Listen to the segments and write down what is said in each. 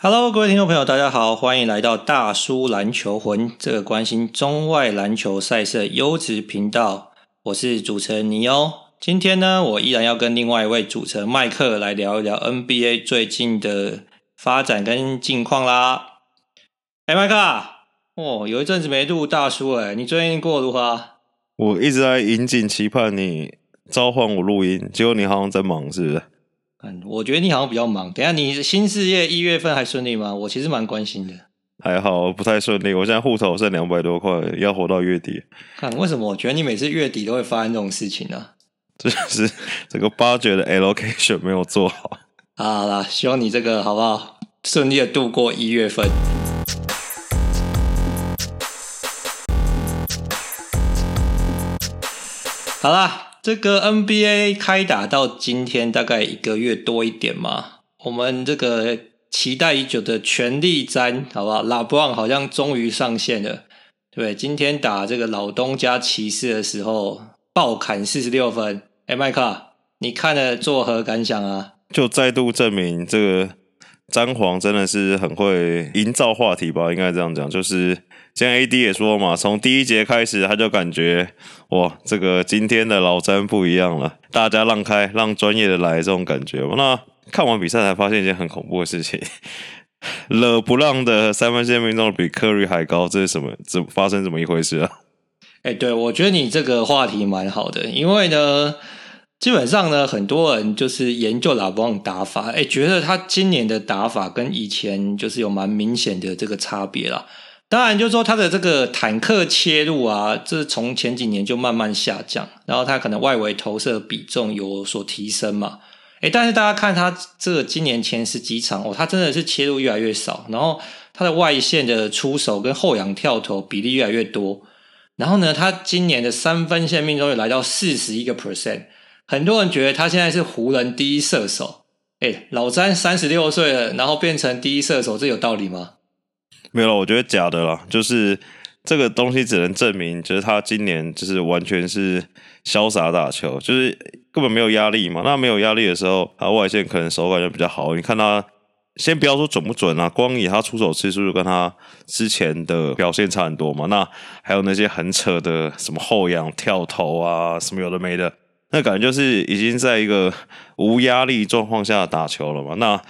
Hello，各位听众朋友，大家好，欢迎来到大叔篮球魂这个关心中外篮球赛事的优质频道。我是主持人尼欧。今天呢，我依然要跟另外一位主持人麦克来聊一聊 NBA 最近的发展跟近况啦。哎，麦克，哦，有一阵子没录大叔哎，你最近过得如何？我一直在引颈期盼你召唤我录音，结果你好像在忙，是不是？嗯，我觉得你好像比较忙。等下，你新事业一月份还顺利吗？我其实蛮关心的。还好，不太顺利。我现在户头剩两百多块，要活到月底。看，为什么我觉得你每次月底都会发生这种事情呢？啊？这就是整个 budget 的 allocation 没有做好。好啦，希望你这个好不好？顺利的度过一月份。好啦。这个 NBA 开打到今天大概一个月多一点嘛，我们这个期待已久的全力战，好不好？LeBron 好像终于上线了，对，今天打这个老东家骑士的时候，爆砍四十六分。哎，麦克，你看了作何感想啊？就再度证明这个詹皇真的是很会营造话题吧，应该这样讲，就是。像 AD 也说嘛，从第一节开始他就感觉哇，这个今天的老詹不一样了，大家让开，让专业的来这种感觉。那看完比赛才发现一件很恐怖的事情，勒布朗的三分线命中比科瑞还高，这是什么？怎发生怎么一回事啊？哎、对，我觉得你这个话题蛮好的，因为呢，基本上呢，很多人就是研究勒布朗打法，哎、觉得他今年的打法跟以前就是有蛮明显的这个差别啦。当然，就是说他的这个坦克切入啊，这从前几年就慢慢下降，然后他可能外围投射比重有所提升嘛。诶，但是大家看他这个今年前十几场哦，他真的是切入越来越少，然后他的外线的出手跟后仰跳投比例越来越多，然后呢，他今年的三分线命中率来到四十一个 percent，很多人觉得他现在是湖人第一射手。诶，老詹三十六岁了，然后变成第一射手，这有道理吗？没有，我觉得假的啦。就是这个东西只能证明，就是他今年就是完全是潇洒打球，就是根本没有压力嘛。那没有压力的时候，他外线可能手感就比较好。你看他，先不要说准不准啊，光以他出手次数就跟他之前的表现差很多嘛。那还有那些很扯的什么后仰跳投啊，什么有的没的，那感觉就是已经在一个无压力状况下打球了嘛。那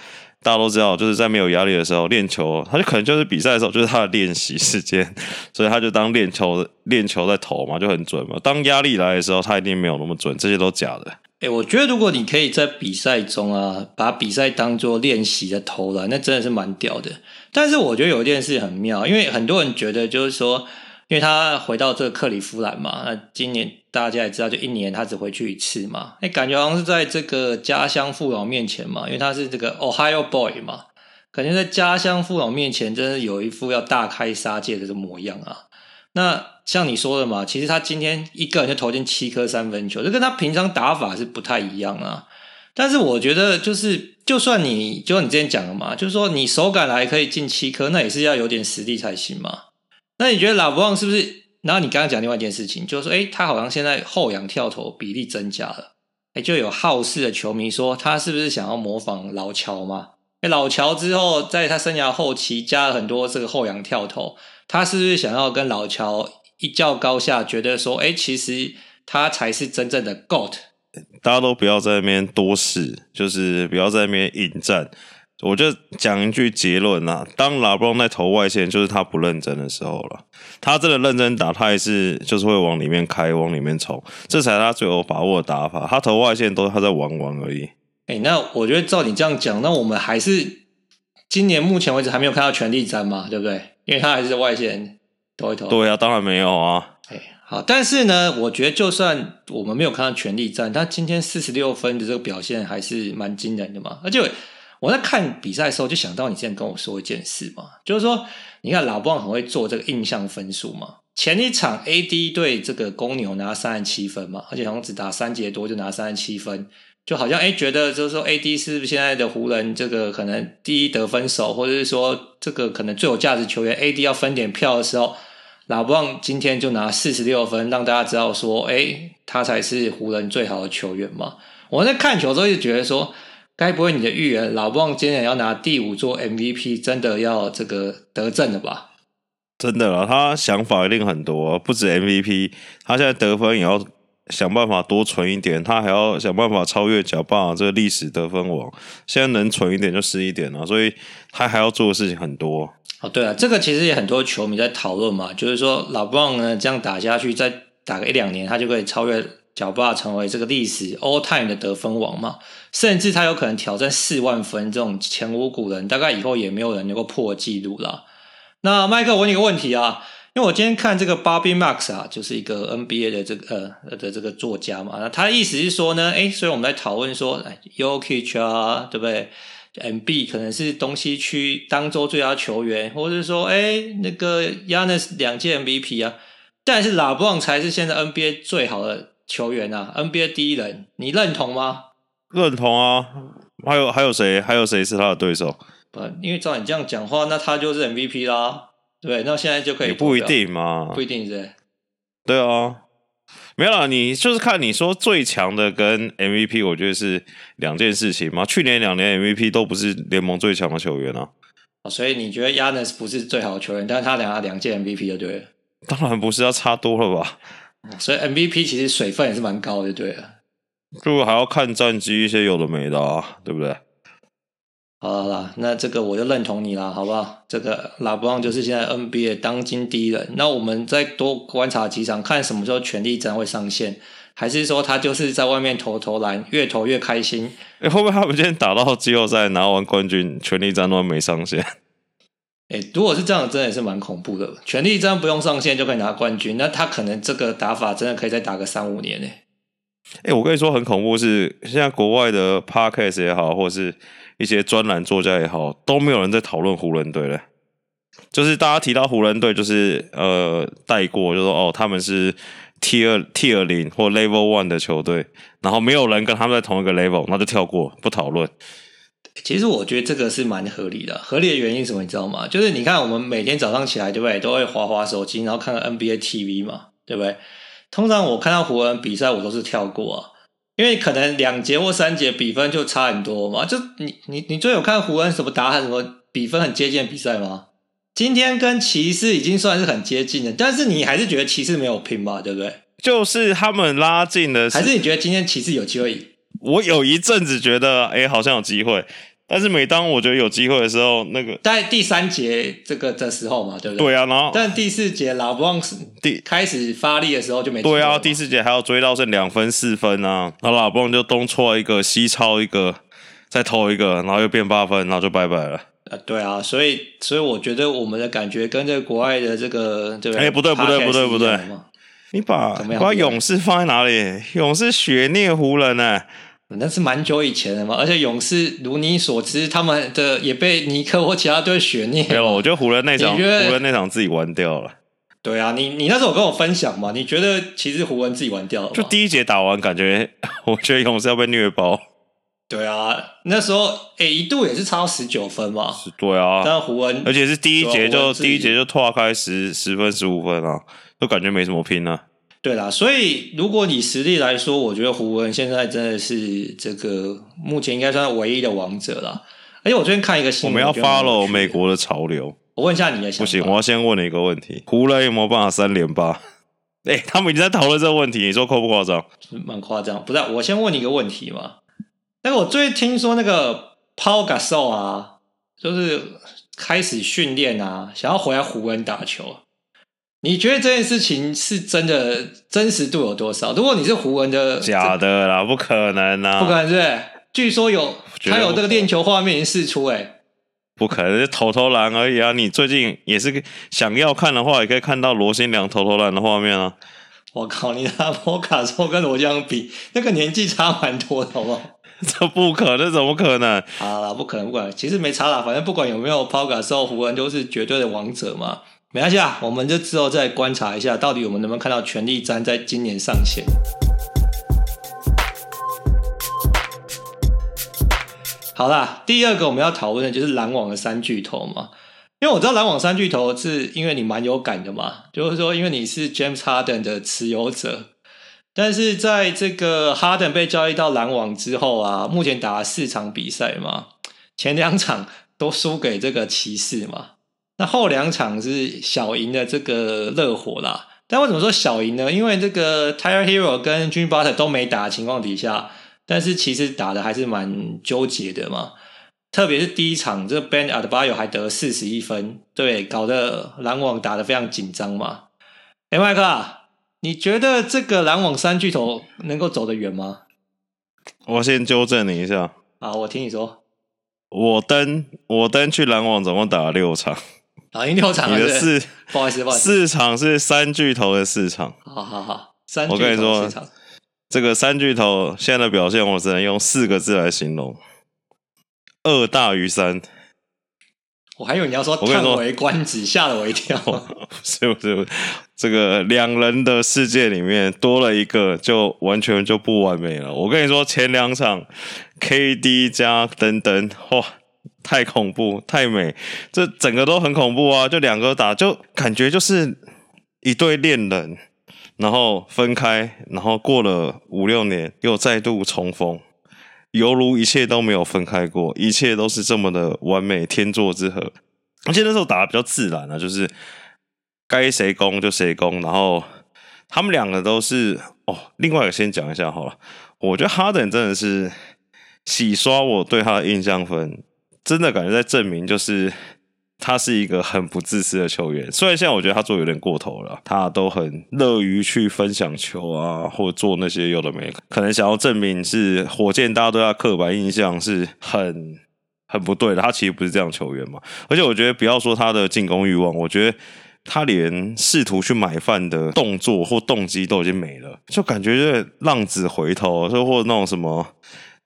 大家都知道，就是在没有压力的时候练球，他就可能就是比赛的时候就是他的练习时间，所以他就当练球练球在投嘛，就很准嘛。当压力来的时候，他一定没有那么准，这些都假的。哎、我觉得如果你可以在比赛中啊，把比赛当做练习的投篮，那真的是蛮屌的。但是我觉得有一件事很妙，因为很多人觉得就是说。因为他回到这个克利夫兰嘛，那今年大家也知道，就一年他只回去一次嘛，哎，感觉好像是在这个家乡父老面前嘛，因为他是这个 Ohio boy 嘛，感觉在家乡父老面前，真的有一副要大开杀戒的这模样啊。那像你说的嘛，其实他今天一个人就投进七颗三分球，这跟他平常打法是不太一样啊。但是我觉得，就是就算你就像你之前讲的嘛，就是说你手感来可以进七颗，那也是要有点实力才行嘛。那你觉得老布旺是不是？然后你刚刚讲另外一件事情，就是说，诶，他好像现在后仰跳投比例增加了，诶，就有好事的球迷说，他是不是想要模仿老乔嘛？诶，老乔之后在他生涯后期加了很多这个后仰跳投，他是不是想要跟老乔一较高下？觉得说，诶，其实他才是真正的 GOAT。大家都不要在那边多事，就是不要在那边引战。我就讲一句结论啊，当拉布朗在投外线，就是他不认真的时候了。他真的认真打，他也是就是会往里面开，往里面冲，这才是他最有把握的打法。他投外线都是他在玩玩而已。哎、欸，那我觉得照你这样讲，那我们还是今年目前为止还没有看到全力战嘛，对不对？因为他还是在外线投一投。对啊，当然没有啊。哎、欸，好，但是呢，我觉得就算我们没有看到全力战，他今天四十六分的这个表现还是蛮惊人的嘛，而且。我在看比赛的时候，就想到你之前跟我说一件事嘛，就是说，你看老布朗很会做这个印象分数嘛。前一场 AD 对这个公牛拿三十七分嘛，而且好像只打三节多就拿三十七分，就好像哎觉得就是说 AD 是不是现在的湖人这个可能第一得分手，或者是说这个可能最有价值球员 AD 要分点票的时候，老布朗今天就拿四十六分，让大家知道说，哎，他才是湖人最好的球员嘛。我在看球的时候就觉得说。该不会你的预言老布朗今年要拿第五座 MVP，真的要这个得证了吧？真的啦，他想法一定很多，不止 MVP，他现在得分也要想办法多存一点，他还要想办法超越贾巴这个历史得分王。现在能存一点就是一点了，所以他还要做的事情很多。哦，对啊，这个其实也很多球迷在讨论嘛，就是说老布朗呢这样打下去，再打个一两年，他就可以超越贾巴成为这个历史 all time 的得分王嘛，甚至他有可能挑战四万分这种前无古人，大概以后也没有人能够破纪录了。那麦克，我问你个问题啊，因为我今天看这个 Bobby Marks 啊，就是一个 NBA 的这个呃的这个作家嘛，那他的意思是说呢，诶，所以我们在讨论说哎，Yokich 啊，对不对？M B 可能是东西区当周最佳球员，或者是说，诶，那个 Giannis 两届 MVP 啊，但是 LeBron 才是现在 NBA 最好的球员啊，NBA 第一人，你认同吗？认同啊，还有还有谁？还有谁是他的对手？不，因为照你这样讲话，那他就是 MVP 啦，对，那现在就可以。也不一定嘛，不一定是。对啊，没有啦，你就是看你说最强的跟 MVP，我觉得是两件事情嘛。去年两年 MVP 都不是联盟最强的球员啊。所以你觉得 Giannis 不是最好的球员，但是他两两届 MVP 就对了。当然不是，要差多了吧？所以 MVP 其实水分也是蛮高的，对了。如果还要看战绩一些有的没的啊，对不对？好啦，那这个我就认同你了，好不好？这个拉布朗就是现在 NBA 当今第一人。那我们再多观察几场，看什么时候权力战会上线，还是说他就是在外面投投篮，越投越开心？哎、欸，会不会他们今天打到季后赛拿完冠军，权力战都没上线？哎、如果是这样，真的也是蛮恐怖的。权力战不用上线就可以拿冠军，那他可能这个打法真的可以再打个三五年呢。哎、我跟你说很恐怖是，现在国外的 Podcast 也好，或是。一些专栏作家也好，都没有人在讨论湖人队了。就是大家提到湖人队，就是呃带过，就说哦他们是 Tier Tier 零或 Level One 的球队，然后没有人跟他们在同一个 Level，那就跳过不讨论。其实我觉得这个是蛮合理的，合理的原因是什么你知道吗？就是你看我们每天早上起来，对不对？都会滑滑手机，然后看看 NBA TV 嘛，对不对？通常我看到湖人比赛，我都是跳过啊。因为可能两节或三节比分就差很多嘛，就你你你最有看湖人什么打什么比分很接近的比赛吗？今天跟骑士已经算是很接近了，但是你还是觉得骑士没有拼吧，对不对？就是他们拉近了，还是你觉得今天骑士有机会赢？我有一阵子觉得，哎，好像有机会。但是每当我觉得有机会的时候，那个在第三节这个的时候嘛，对不对？对啊，然后但第四节拉布朗第开始发力的时候就没对啊，第四节还要追到剩两分四分啊，然后拉布朗就东戳一个西抄一个，再投一个，然后又变八分，然后就拜拜了。呃，对啊，所以所以我觉得我们的感觉跟这个国外的这个对不对？哎，不对不对不对不对，你把把勇士放在哪里？勇士血虐湖人呢、欸？那是蛮久以前的嘛，而且勇士如你所知，他们的也被尼克或其他队悬念。没有，我觉得湖人那场，湖人那场自己玩掉了。对啊，你你那时候有跟我分享嘛？你觉得其实湖人自己玩掉了？就第一节打完，感觉 我觉得勇士要被虐爆。对啊，那时候诶、欸、一度也是差到十九分嘛。对啊，但湖人而且是第一节就第一节就拓开十十分十五分啊，都感觉没什么拼啊。对啦，所以如果你实力来说，我觉得湖人现在真的是这个目前应该算是唯一的王者了。而且我最近看一个新闻，我们要 follow 美国的潮流。我问一下你的想法。不行，我要先问你一个问题：湖人有没有办法三连霸？哎、欸，他们已经在讨论这个问题，你说夸不夸张？蛮夸张。不是，我先问你一个问题嘛。那个我最近听说那个 Paul Gasol 啊，就是开始训练啊，想要回来湖人打球。你觉得这件事情是真的真实度有多少？如果你是胡文的，假的啦，不可能啊，不可能是不是？据说有，他有这个练球画面已经释出，哎，不可能是投投篮而已啊！你最近也是想要看的话，也可以看到罗新良投投篮的画面啊！我靠，你拿波卡说跟罗江比，那个年纪差蛮多的，好不好？这不可能，怎么可能？好了，不可能，不管，其实没差啦，反正不管有没有抛卡之后，湖人都是绝对的王者嘛。没关系啊，我们就之后再观察一下，到底我们能不能看到权力战在今年上线。好啦，第二个我们要讨论的就是篮网的三巨头嘛，因为我知道篮网三巨头是因为你蛮有感的嘛，就是说因为你是 James Harden 的持有者，但是在这个哈登被交易到篮网之后啊，目前打了四场比赛嘛，前两场都输给这个骑士嘛，那后两场是小赢的这个热火啦。但为什么说小赢呢？因为这个 Tire Herro 跟 Jimmy Butler 都没打的情况底下，但是其实打的还是蛮纠结的嘛。特别是第一场，这个 Bam Adebayo 还得四十一分，对，搞得篮网打得非常紧张嘛。哎，麦克，你觉得这个篮网三巨头能够走得远吗？我先纠正你一下。好，我听你说。我登我登去篮网总共打了六场，打赢六场。你的四，不好意思，不好意思，四场是三巨头的四场。好好好，三巨头我跟你说四场，这个三巨头现在的表现，我只能用四个字来形容。二大于三，我还以为你要说叹为观止，吓了我一跳。不是不是不是，这个两人的世界里面多了一个，就完全就不完美了。我跟你说，前两场 KD 加登登，哇，太恐怖，太美，这整个都很恐怖啊！就两个打，就感觉就是一对恋人，然后分开，然后过了五六年又再度重逢。犹如一切都没有分开过，一切都是这么的完美，天作之合。而且那时候打的比较自然啊，就是该谁攻就谁攻。然后他们两个都是哦，另外一个先讲一下好了。我觉得哈登真的是洗刷我对他的印象分，真的感觉在证明就是。他是一个很不自私的球员，虽然现在我觉得他做有点过头了，他都很乐于去分享球啊，或做那些有的没，可能想要证明是火箭，大家对他刻板印象是很很不对的。他其实不是这样球员嘛，而且我觉得不要说他的进攻欲望，我觉得他连试图去买饭的动作或动机都已经没了，就感觉就浪子回头，就或者那种什么。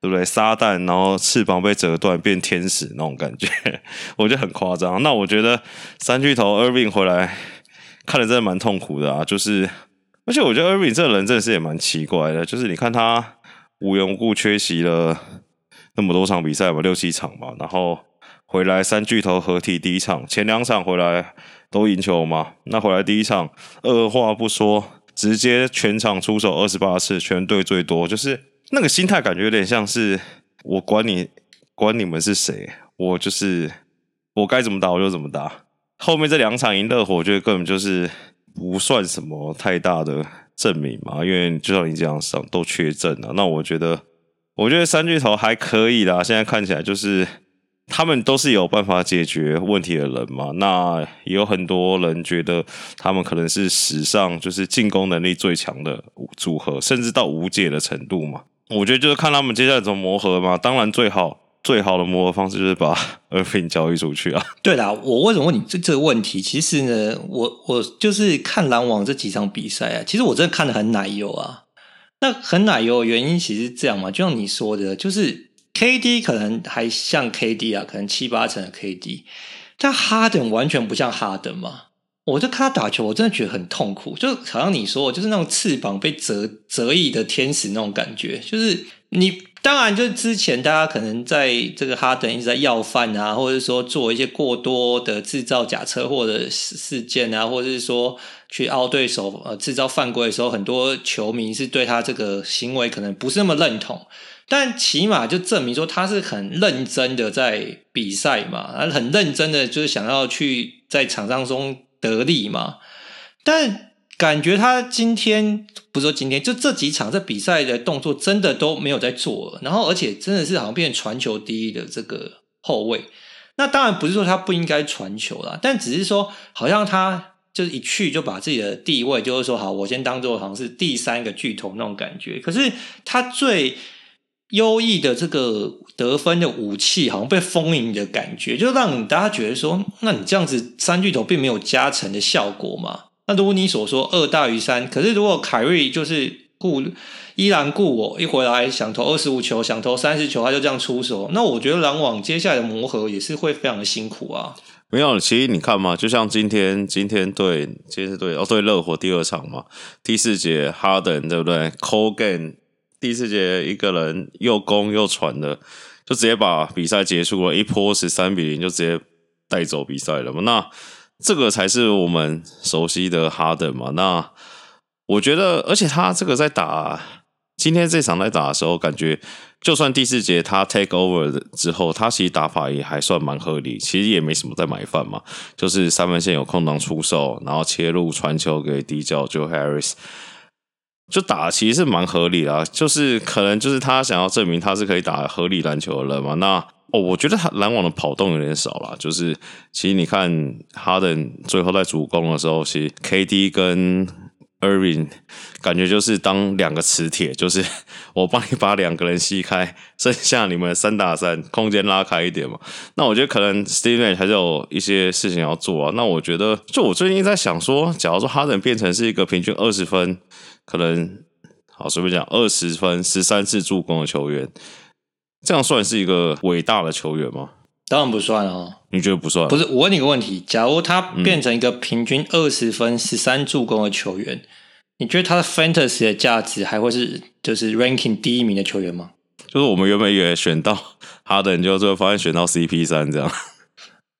对不对？撒旦，然后翅膀被折断变天使那种感觉，我觉得很夸张。那我觉得三巨头 Irving 回来看得真的蛮痛苦的啊。就是，而且我觉得 Irving 这个人真的是也蛮奇怪的。就是你看他无缘无故缺席了那么多场比赛嘛，六七场嘛，然后回来三巨头合体第一场，前两场回来都赢球嘛。那回来第一场二话不说，直接全场出手二十八次，全队最多，就是。那个心态感觉有点像是我管你管你们是谁，我就是我该怎么打我就怎么打。后面这两场赢热火，我觉得根本就是不算什么太大的证明嘛，因为就像你这样上都缺阵了。那我觉得，我觉得三巨头还可以啦。现在看起来就是他们都是有办法解决问题的人嘛。那也有很多人觉得他们可能是史上就是进攻能力最强的组合，甚至到无解的程度嘛。我觉得就是看他们接下来怎么磨合嘛。当然，最好最好的磨合方式就是把 Irving 交易出去啊。对啦，我为什么问你这这个问题？其实呢，我我就是看篮网这几场比赛啊，其实我真的看得很奶油啊。那很奶油的原因其实是这样嘛，就像你说的，就是 KD 可能还像 KD 啊，可能七八成的 KD，但哈登完全不像哈登嘛。我就看他打球，我真的觉得很痛苦，就好像你说，就是那种翅膀被折折翼的天使那种感觉。就是你当然，就之前大家可能在这个哈登一直在要饭啊，或者说做一些过多的制造假车祸的事件啊，或者是说去凹对手呃制造犯规的时候，很多球迷是对他这个行为可能不是那么认同。但起码就证明说他是很认真的在比赛嘛，很认真的就是想要去在场上中。得力嘛，但感觉他今天不是说今天，就这几场这比赛的动作真的都没有在做了，然后而且真的是好像变成传球第一的这个后卫。那当然不是说他不应该传球啦，但只是说好像他就是一去就把自己的地位就是说好，我先当做好像是第三个巨头那种感觉。可是他最优异的这个得分的武器好像被封印的感觉，就让大家觉得说，那你这样子三巨头并没有加成的效果嘛？那如果你所说二大于三，可是如果凯瑞就是顾依然顾我，一回来想投二十五球，想投三十球，他就这样出手，那我觉得篮网接下来的磨合也是会非常的辛苦啊。没有，其实你看嘛，就像今天今天对今天是对哦对热火第二场嘛，第四节哈登对不对？Cogan 第四节一个人又攻又传的，就直接把比赛结束了，一波十三比零就直接带走比赛了嘛。那这个才是我们熟悉的哈登嘛。那我觉得，而且他这个在打今天这场在打的时候，感觉就算第四节他 take over 之后，他其实打法也还算蛮合理，其实也没什么在买饭嘛，就是三分线有空档出手，然后切入传球给底角 Joe Harris，就打其实是蛮合理的，就是可能就是他想要证明他是可以打合理篮球的人嘛。那哦，我觉得他篮网的跑动有点少了，就是其实你看哈登最后在主攻的时候，其实 KD 跟 Irving 感觉就是当两个磁铁，就是 我帮你把两个人吸开，剩下你们三打三，空间拉开一点嘛。那我觉得可能 Steven 还是有一些事情要做啊。那我觉得，就我最近在想说，假如说哈登变成是一个平均二十分，可能好随便讲二十分、十三次助攻的球员，这样算是一个伟大的球员吗？当然不算哦。你觉得不算？不是，我问你个问题：假如他变成一个平均二十分、十三助攻的球员，嗯，你觉得他的 fantasy 的价值还会是就是 ranking 第一名的球员吗？就是我们原本以为选到哈登，就最后发现选到 CP 三这样。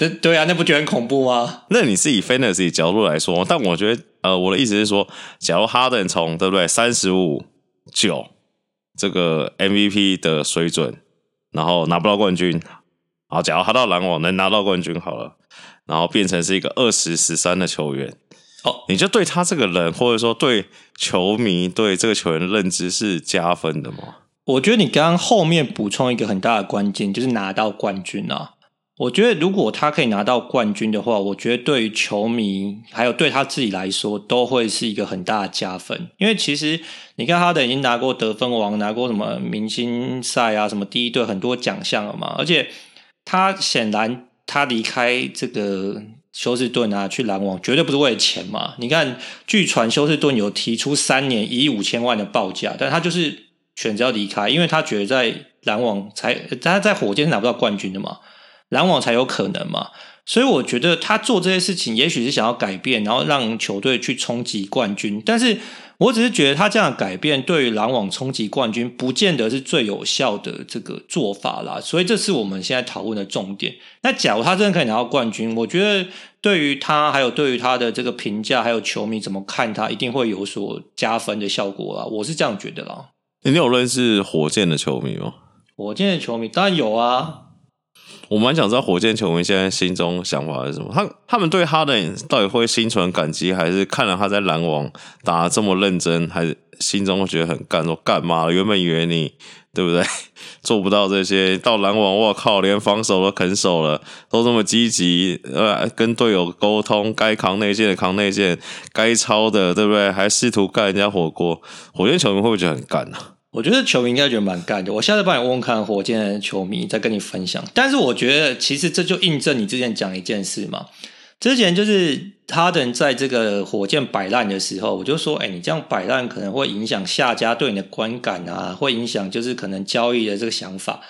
对对啊，那不觉得很恐怖吗？那你是以 fantasy 角度来说，但我觉得呃，我的意思是说，假如哈登从对不对三十五九这个 MVP 的水准，然后拿不到冠军。好，假如他到篮网能拿到冠军好了，然后变成是一个二十十三的球员，哦，你就对他这个人，或者说对球迷对这个球员的认知是加分的吗？我觉得你刚刚后面补充一个很大的关键，就是拿到冠军啊。我觉得如果他可以拿到冠军的话，我觉得对于球迷还有对他自己来说，都会是一个很大的加分。因为其实你看，哈登已经拿过得分王，拿过什么明星赛啊，什么第一队很多奖项了嘛，而且。他显然，他离开这个休斯顿啊，去篮网绝对不是为了钱嘛。你看，据传休斯顿有提出三年一亿五千万的报价，但他就是选择要离开，因为他觉得在篮网才他在火箭是拿不到冠军的嘛，篮网才有可能嘛。所以我觉得他做这些事情，也许是想要改变，然后让球队去冲击冠军，但是。我只是觉得他这样的改变对于篮网冲击冠军，不见得是最有效的这个做法啦。所以这是我们现在讨论的重点。那假如他真的可以拿到冠军，我觉得对于他，还有对于他的这个评价，还有球迷怎么看他，一定会有所加分的效果啦。我是这样觉得啦。你有认识火箭的球迷吗？火箭的球迷当然有啊。我蛮想知道火箭球迷现在心中想法是什么？他他们对哈登到底会心存感激，还是看了他在篮网打这么认真，还是心中会觉得很干？说干嘛？原本以为你对不对 做不到这些，到篮网，我靠，连防守都肯守了，都这么积极，呃，跟队友沟通，该扛内线的扛内线，该抄的对不对？还试图盖人家火锅。火箭球迷会不会觉得很干呢、我觉得球迷应该觉得蛮干的。我下次帮你问问看火箭的球迷，再跟你分享。但是我觉得，其实这就印证你之前讲一件事嘛。之前就是哈登在这个火箭摆烂的时候，我就说：“哎，你这样摆烂可能会影响下家对你的观感啊，会影响就是可能交易的这个想法。”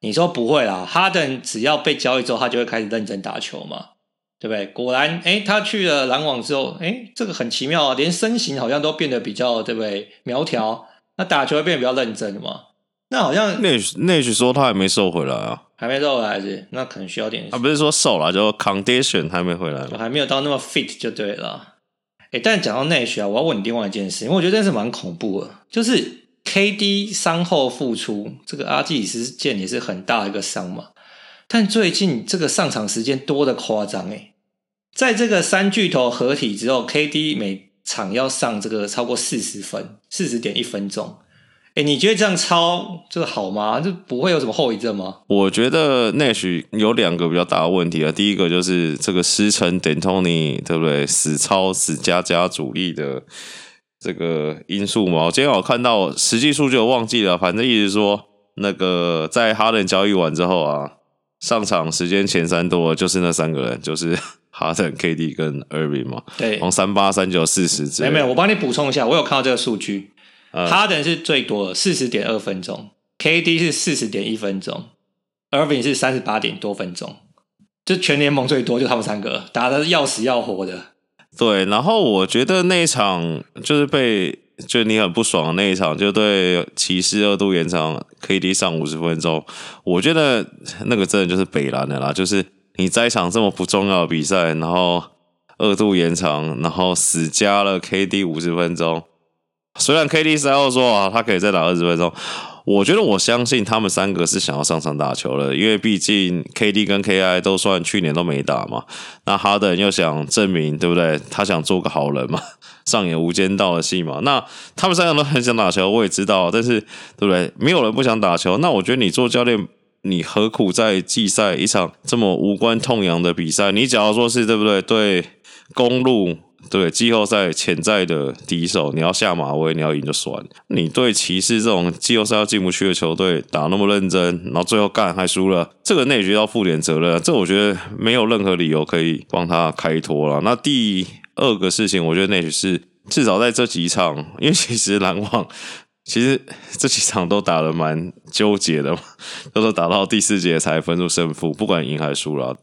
你说不会啦，哈登只要被交易之后，他就会开始认真打球嘛，对不对？果然，哎，他去了篮网之后，哎，这个很奇妙啊，连身形好像都变得比较，对不对？苗条。那打球会变得比较认真嘛？那好像内内许说他还没瘦回来啊，还没瘦回来还是？那可能需要点。他不是说瘦了，就 condition 还没回来，还没有到那么 fit 就对了。哎、欸，但讲到内许啊，我要问你另外一件事，因为我觉得这是蛮恐怖的，就是 KD 伤后复出，这个阿基里斯腱也是很大的一个伤嘛。但最近这个上场时间多的夸张哎，在这个三巨头合体之后，KD 每场要上这个超过四十分，四十点一分钟。哎，你觉得这样超这个好吗？就不会有什么后遗症吗？我觉得 Nash 有两个比较大的问题啊。第一个就是这个师承 D'Antoni 对不对？死超死加加主力的这个因素嘛。我今天我看到实际数据我忘记了，反正意思说那个在哈登交易完之后啊，上场时间前三多就是那三个人，就是。哈登、KD 跟 Irving 嘛，对，从三八、三九、四十之类。没有没有，我帮你补充一下，我有看到这个数据。哈、嗯、登是最多的，四十点二分钟；KD 是四十点一分钟；Irving 是三十八点多分钟。就全联盟最多就他们三个，打的要死要活的。对，然后我觉得那一场就是被，就你很不爽的那一场，就对骑士二度延长，KD 上五十分钟。我觉得那个真的就是北蓝的啦，就是。你在一场这么不重要的比赛，然后二度延长，然后死加了 KD 五十分钟，虽然 KD 赛后说啊，他可以再打二十分钟。我觉得我相信他们三个是想要上场打球了，因为毕竟 KD 跟 KI 都算去年都没打嘛。那哈登又想证明，对不对？他想做个好人嘛，上演无间道的戏嘛。那他们三个都很想打球，我也知道，但是对不对？没有人不想打球。那我觉得你做教练，你何苦在季赛一场这么无关痛痒的比赛？你假如说是对不对？对公路。对季后赛潜在的敌手，你要下马威，你要赢就算。你对骑士这种季后赛要进不去的球队打那么认真，然后最后干还输了，这个内局要负点责任。这我觉得没有任何理由可以帮他开脱了。那第二个事情，我觉得内局是至少在这几场，因为其实篮网其实这几场都打得蛮纠结的，都是打到第四节才分出胜负，不管赢还是输了。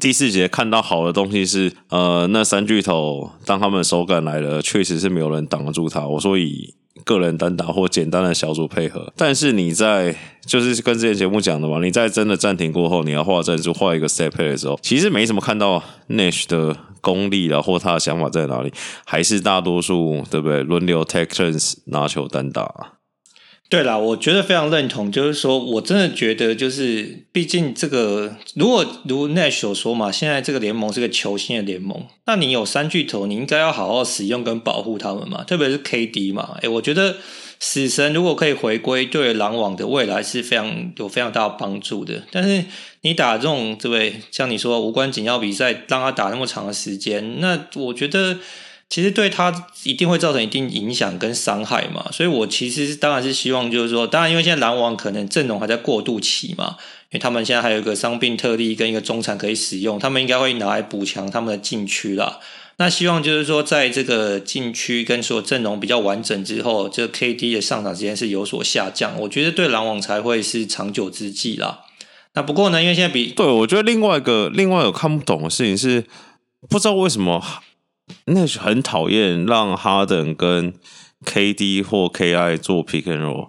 第四节看到好的东西是，呃，那三巨头当他们手感来了，确实是没有人挡得住他。我说以个人单打或简单的小组配合，但是你在就是跟之前节目讲的嘛，你在真的暂停过后，你要画战术画一个 step play 的时候，其实没什么看到 Nash 的功力了，或他的想法在哪里，还是大多数对不对？轮流 take turns 拿球单打。对啦，我觉得非常认同，就是说我真的觉得，就是毕竟这个，如果如 Nash 所说嘛，现在这个联盟是个球星的联盟，那你有三巨头，你应该要好好使用跟保护他们嘛，特别是 KD 嘛，诶，我觉得死神如果可以回归，对篮网的未来是非常有非常大的帮助的。但是你打这种对不对？像你说无关紧要比赛，让他打那么长的时间，那我觉得。其实对他一定会造成一定影响跟伤害嘛，所以我其实当然是希望就是说，当然因为现在篮网可能阵容还在过渡期嘛，因为他们现在还有一个伤病特例跟一个中产可以使用，他们应该会拿来补强他们的禁区啦。那希望就是说，在这个禁区跟所有阵容比较完整之后，这个 KD 的上场时间是有所下降，我觉得对篮网才会是长久之计啦。那不过呢，因为现在比对我觉得另外一个另外有看不懂的事情是，不知道为什么。那是很讨厌让哈登跟 KD 或 KI 做 pick and roll，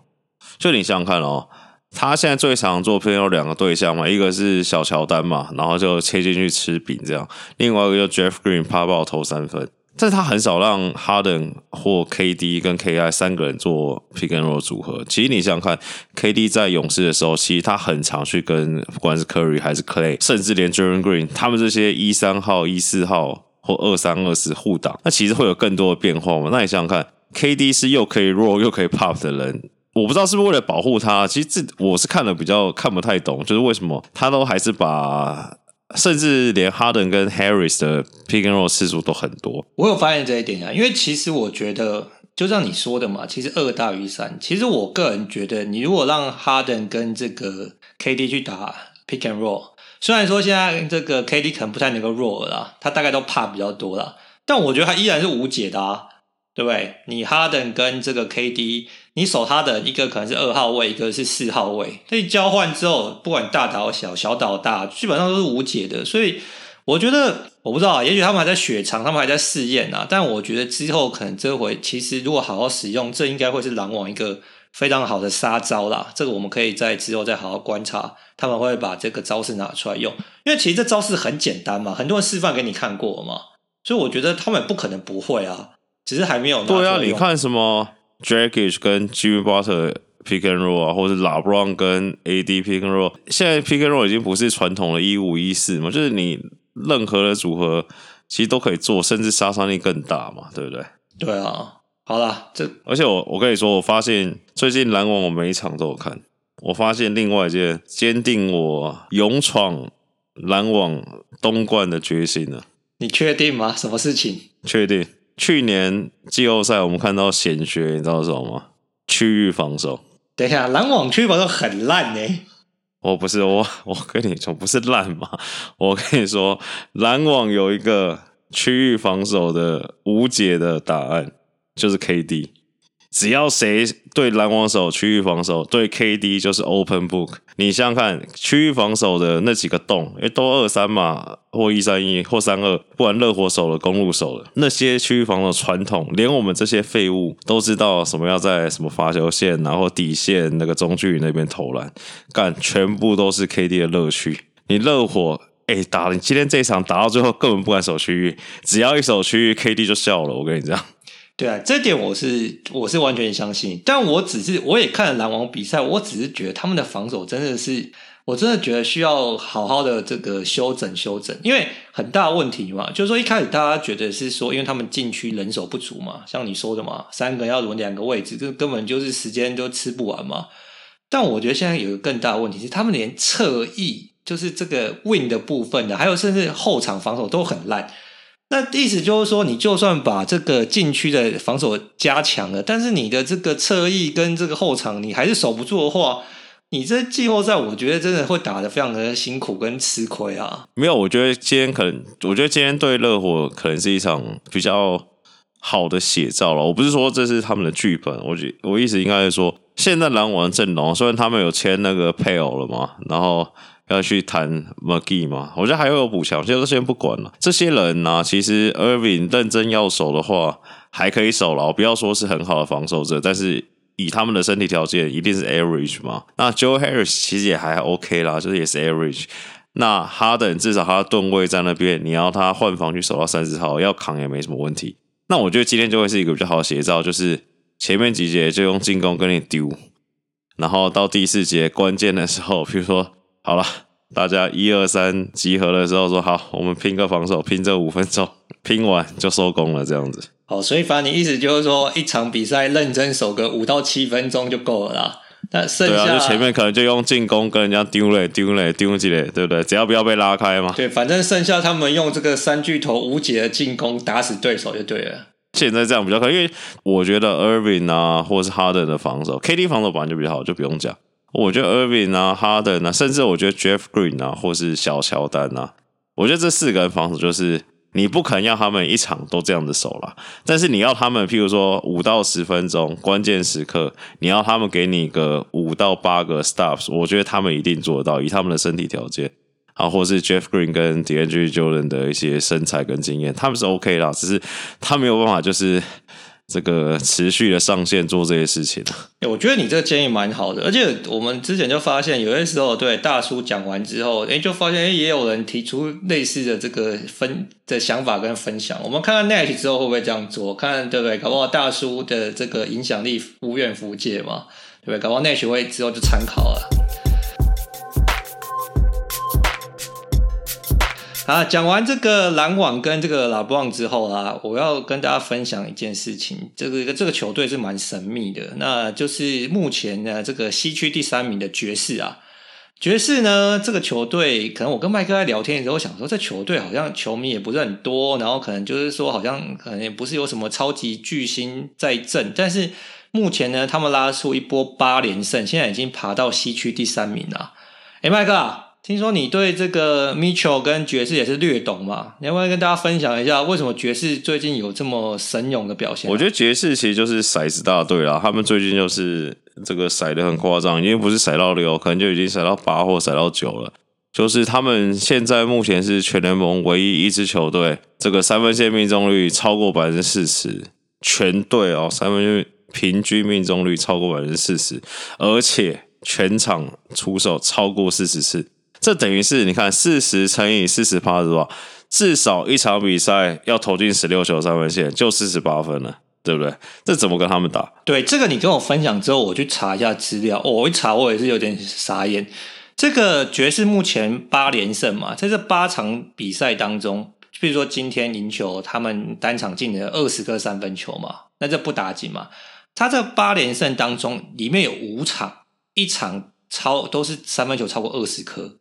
就你想想看哦，他现在最常做 pick and roll 两个对象嘛，一个是小乔丹嘛，然后就切进去吃饼这样，另外一个就 Jeff Green 趴爆投三分，但是他很少让哈登或 KD 跟 KI 三个人做 pick and roll 组合。其实你想想看，KD 在勇士的时候，其实他很常去跟不管是 Curry 还是 Clay，甚至连 Jalen Green 他们这些一三号、一四号。或二三二四互挡，那其实会有更多的变化嘛？那你想想看，KD 是又可以 roll 又可以 pop 的人，我不知道是不是为了保护他。其实这我是看了比较看不太懂，就是为什么他都还是把，甚至连 Harden 跟 Harris 的 pick and roll 次数都很多。我有发现这一点啊，因为其实我觉得，就像你说的嘛，其实二大于三。其实我个人觉得，你如果让 Harden 跟这个 KD 去打 pick and roll。虽然说现在这个 KD 可能不太能够 roll 了，他大概都怕比较多了，但我觉得他依然是无解的啊，对不对？你哈登跟这个 KD，你守他的一个可能是二号位，一个是四号位，所以交换之后，不管大倒小，小倒大，基本上都是无解的。所以我觉得，我不知道啊，也许他们还在雪藏，他们还在试验啊。但我觉得之后可能这回其实如果好好使用，这应该会是篮网一个。非常好的杀招啦，这个我们可以在之后再好好观察，他们会把这个招式拿出来用，因为其实这招式很简单嘛，很多人示范给你看过嘛，所以我觉得他们不可能不会啊，只是还没有拿出来。对啊，你看什么 Dragic 跟 Jimmy Butler pick and roll 啊，或者 LeBron 跟 AD pick and roll，现在 pick and roll 已经不是传统的一五一四嘛，就是你任何的组合其实都可以做，甚至杀伤力更大嘛，对不对？对啊。好了，这而且我我跟你说，我发现最近篮网我每一场都有看。我发现另外一件坚定我勇闯篮网东冠的决心了。你确定吗？什么事情？确定。去年季后赛我们看到显学，你知道什么吗？区域防守。等一下，篮网区域防守很烂呢。我不是我，我跟你说不是烂嘛。我跟你说，篮网有一个区域防守的无解的答案。就是 KD，只要谁对篮网手区域防守，对 KD 就是 open book。你想想看，区域防守的那几个洞，诶都二三嘛，或一三一，或三二，不管热火守了，公鹿守了，那些区域防守传统，连我们这些废物都知道什么要在什么罚球线，然后底线那个中距离那边投篮，干全部都是 KD 的乐趣。你热火，哎、欸，打你今天这一场打到最后根本不敢守区域，只要一守区域，KD 就笑了。我跟你讲。对啊，这点我是我是完全相信，但我只是我也看了篮网比赛，我只是觉得他们的防守真的是，我真的觉得需要好好的这个修整修整，因为很大问题嘛，就是说一开始大家觉得是说，因为他们禁区人手不足嘛，像你说的嘛，三个要轮两个位置，这根本就是时间都吃不完嘛。但我觉得现在有一个更大的问题是，他们连侧翼就是这个 win 的部分的，还有甚至后场防守都很烂。那意思就是说，你就算把这个禁区的防守加强了，但是你的这个侧翼跟这个后场你还是守不住的话，你这季后赛我觉得真的会打得非常的辛苦跟吃亏啊。没有，我觉得今天可能，我觉得今天对热火可能是一场比较好的写照了。我不是说这是他们的剧本，我觉我意思应该是说，现在篮网阵容虽然他们有签那个配偶了嘛，然后。要去谈 McGee 嘛？我觉得还会有补强，现在先不管了。这些人呢、其实 Irving 认真要守的话，还可以守了。不要说是很好的防守者，但是以他们的身体条件，一定是 average 嘛。那 Joe Harris 其实也还 OK 啦，就是也是 average。那 Harden 至少他的吨位在那边，你要他换防去守到三十号，要扛也没什么问题。那我觉得今天就会是一个比较好的写照，就是前面几节就用进攻跟你丢，然后到第四节关键的时候，比如说。好了，大家一二三集合的时候说好，我们拼个防守，拼这五分钟，拼完就收工了，这样子。好，所以反正你意思就是说，一场比赛认真守个五到七分钟就够了啦。那剩下对啊，就前面可能就用进攻跟人家丢垒、丢垒、丢几垒，对不对？只要不要被拉开嘛。对，反正剩下他们用这个三巨头无解的进攻打死对手就对了。现在这样比较可以，因为我觉得 Irving 啊，或是 Harden 的防守，KD 防守本来就比较好，就不用讲。我觉得 Irving 啊、Harden 啊，甚至我觉得 Jeff Green 啊，或是小乔丹啊，我觉得这四个人防守就是你不可能要他们一场都这样的守啦，但是你要他们，譬如说五到十分钟关键时刻，你要他们给你个五到八个 stops，我觉得他们一定做得到，以他们的身体条件啊，或是 Jeff Green 跟 DeAndre Jordan 的一些身材跟经验，他们是 OK 啦，只是他没有办法就是。这个持续的上线做这些事情，我觉得你这个建议蛮好的，而且我们之前就发现，有些时候对大叔讲完之后，诶就发现诶也有人提出类似的这个分的想法跟分享。我们看看 Nash 之后会不会这样做？看对不对？搞不好大叔的这个影响力无远弗届嘛，对不对？搞不好 Nash 会之后就参考了。啊，讲完这个篮网跟这个 LeBron 之后啊，我要跟大家分享一件事情。这个这个球队是蛮神秘的，那就是目前呢这个西区第三名的爵士啊。爵士呢这个球队，可能我跟麦克在聊天的时候想说，这球队好像球迷也不是很多，然后可能就是说好像可能也不是有什么超级巨星在阵，但是目前呢他们拉出一波八连胜，现在已经爬到西区第三名了。诶，麦克啊。听说你对这个 Mitchell 跟爵士也是略懂嘛？你要不要跟大家分享一下，为什么爵士最近有这么神勇的表现？我觉得爵士其实就是骰子大队啦，他们最近就是这个骰的很夸张，已经不是骰到六，可能就已经骰到八或骰到九了。就是他们现在目前是全联盟唯一一支球队，这个三分线命中率超过百分之四十，全队哦，三分线平均命中率超过百分之四十，而且全场出手超过四十次。这等于是你看四十乘以四十趴是吧？至少一场比赛要投进十六球三分线，就四十八分了，对不对？这怎么跟他们打？对，这个你跟我分享之后，我去查一下资料。我一查，我也是有点傻眼。这个爵士目前八连胜嘛，在这八场比赛当中，比如说今天赢球，他们单场进了二十个三分球嘛，那这不打紧嘛？他这八连胜当中，里面有五场，一场超都是三分球超过二十颗。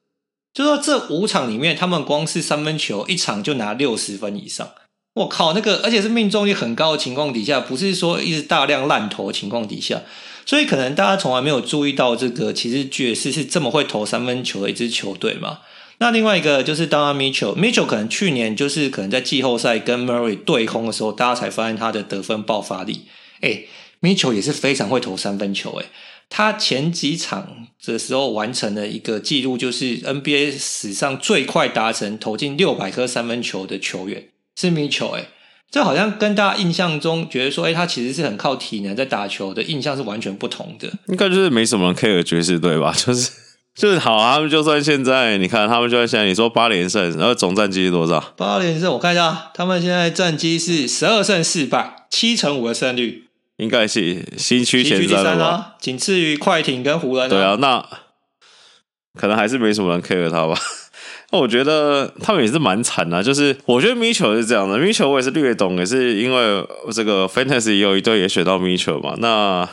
就说这五场里面，他们光是三分球一场就拿六十分以上，我靠，那个而且是命中率很高的情况底下，不是说一直大量烂投的情况底下，所以可能大家从来没有注意到这个，其实爵士是这么会投三分球的一支球队嘛。那另外一个就是当阿米乔，米乔可能去年就是可能在季后赛跟 Murray 对轰的时候，大家才发现他的得分爆发力。诶 Mitchell 也是非常会投三分球诶，诶他前几场的时候完成了一个记录，就是 NBA 史上最快达成投进六百颗三分球的球员是 Mitchell 哎，这好像跟大家印象中觉得说，哎，他其实是很靠体能在打球的印象是完全不同的。应该就是没什么人 care 爵士队吧？就是就是好啊，他们就算现在你看，他们就算现在你说八连胜，然后总战绩是多少？八连胜，我看一下，他们现在战绩是十二胜四败。七成五的胜率，应该是新区前三啊，仅次于快艇跟湖人、啊。对啊，那可能还是没什么人 care 他吧。那我觉得他们也是蛮惨的，就是我觉得 Mitchell 是这样的，Mitchell 我也是略懂，也是因为这个 Fantasy 有一队也选到 Mitchell 嘛，那。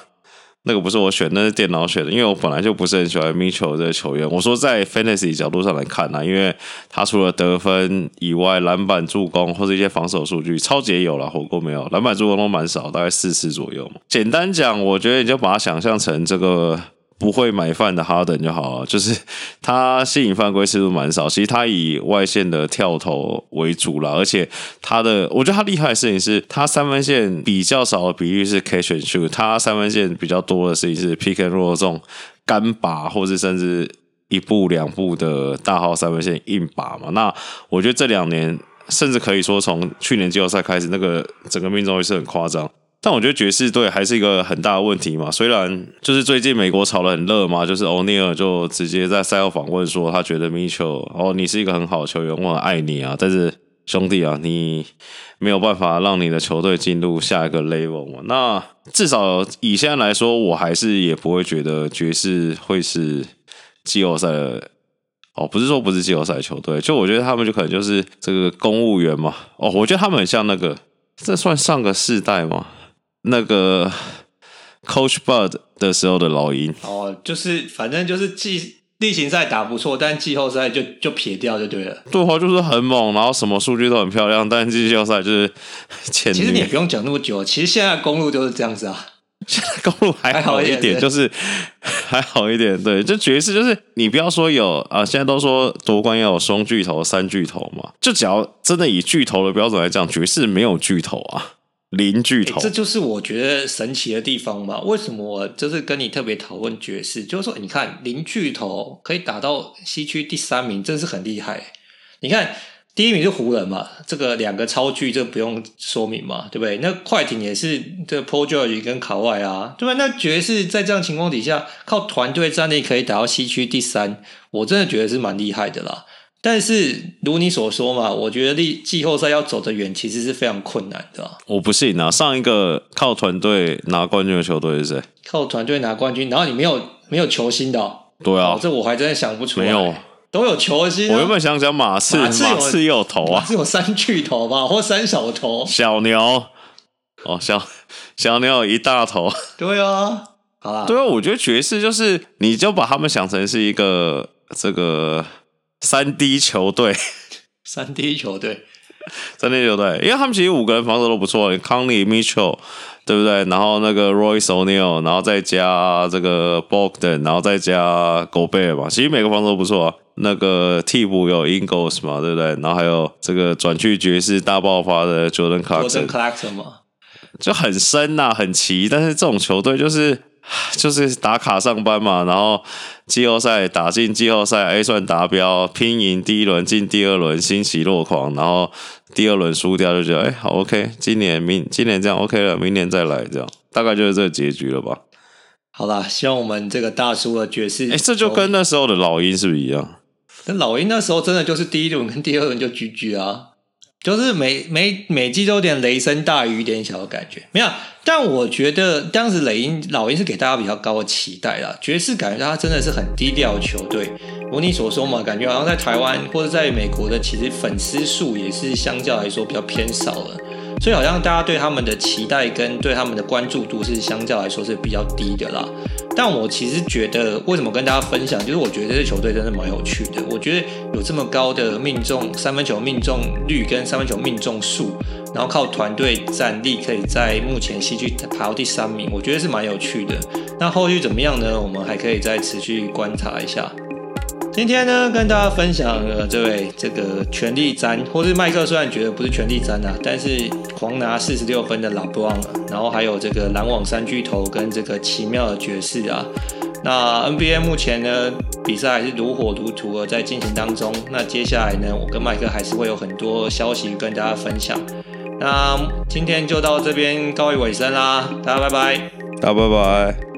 那个不是我选，那是电脑选的，因为我本来就不是很喜欢 Mitchell 这个球员。我说在 Fantasy 角度上来看呢、啊，因为他除了得分以外，篮板、助攻或者一些防守数据，超级有了，火锅没有，篮板、助攻都蛮少，大概四次左右嘛。简单讲，我觉得你就把它想象成这个。不会买饭的哈登就好了，就是他吸引犯规次数蛮少，其实他以外线的跳投为主啦，而且他的我觉得他厉害的事情是他三分线比较少的比例是 catch and shoot，他三分线比较多的事情是 pick and roll 这种干拔，或是甚至一步两步的大号三分线硬拔嘛。那我觉得这两年甚至可以说从去年季后赛开始，那个整个命中率是很夸张。但我觉得爵士队还是一个很大的问题嘛。虽然就是最近美国炒得很热嘛，就是欧尼尔就直接在赛后访问说，他觉得米切尔哦，你是一个很好的球员，我很爱你啊。但是兄弟啊，你没有办法让你的球队进入下一个 level 嘛。那至少以现在来说，我还是也不会觉得爵士会是季后赛的哦，不是说不是季后赛球队，就我觉得他们就可能就是这个公务员嘛。哦，我觉得他们很像那个，这算上个世代吗？那个 Coach Bud 的时候的老鹰哦，就是反正就是季例行赛打不错，但季后赛就就撇掉就对了。对话就是很猛，然后什么数据都很漂亮，但季后赛就是欠。其实你也不用讲那么久，其实现在公路就是这样子啊。现在公路还好，一点就是还好一点。对，就爵士就是你不要说有啊，现在都说夺冠要有双巨头、三巨头嘛，就只要真的以巨头的标准来讲，爵士没有巨头啊。零巨头，这就是我觉得神奇的地方嘛。为什么我就是跟你特别讨论爵士？就是说，你看零巨头可以打到西区第三名，真是很厉害。你看第一名是湖人嘛，这个两个超巨，这不用说明嘛，对不对？那快艇也是这个 Paul George 跟卡外啊，对吧？那爵士在这样情况底下，靠团队战力可以打到西区第三，我真的觉得是蛮厉害的啦。但是如你所说嘛，我觉得季季后赛要走得远，其实是非常困难的。我不信啊！上一个靠团队拿冠军的球队是谁？靠团队拿冠军，然后你没有没有球星的喔？对啊，这我还真的想不出来。没有，都有球星啊。我原本想讲马刺，马刺有，马刺也有头啊，马刺有三巨头吧，或三小头。小牛哦，小小牛有一大头。对啊，好啦。对啊，我觉得爵士就是，你就把他们想成是一个这个。三 D 球队，三 D 球队，三 D 球队，因为他们其实五个人防守都不错，Conley Mitchell 对不对？然后那个 Royce O'Neal，然后再加这个 Bogdan，然后再加 Gobert 嘛，其实每个防守都不错啊。那个替补有 Ingles 嘛，对不对？然后还有这个转去爵士大爆发的 Jordan Clarkson 嘛，就很深呐、啊，很齐。但是这种球队就是。就是打卡上班嘛，然后季后赛打进季后赛，A 算达标，拼赢第一轮进第二轮，欣喜若狂，然后第二轮输掉就觉得哎、欸、好 OK，今年明今年这样 OK 了，明年再来这样，大概就是这个结局了吧。好啦，希望我们这个大叔的爵士，哎、欸，这就跟那时候的老鹰是不是一样？那老鹰那时候真的就是第一轮跟第二轮就 GG 啊。就是每每每季都有点雷声大雨点小的感觉，没有。但我觉得当时雷鹰老鹰是给大家比较高的期待啦，爵士感觉他真的是很低调球队。如你所说嘛，感觉好像在台湾或者在美国的其实粉丝数也是相较来说比较偏少了。所以好像大家对他们的期待跟对他们的关注度是相较来说是比较低的啦。但我其实觉得，为什么跟大家分享，就是我觉得这支球队真的蛮有趣的。我觉得有这么高的命中三分球命中率跟三分球命中数，然后靠团队战力可以在目前西区排到第三名，我觉得是蛮有趣的。那后续怎么样呢？我们还可以再持续观察一下。今天呢，跟大家分享了这位这个全力詹，或是麦克虽然觉得不是全力詹啊，但是狂拿四十六分的老布朗，然后还有这个篮网三巨头跟这个奇妙的爵士啊。那 NBA 目前呢，比赛还是如火如荼的在进行当中。那接下来呢，我跟麦克还是会有很多消息跟大家分享。那今天就到这边告一尾声啦，大家拜拜，大家拜拜。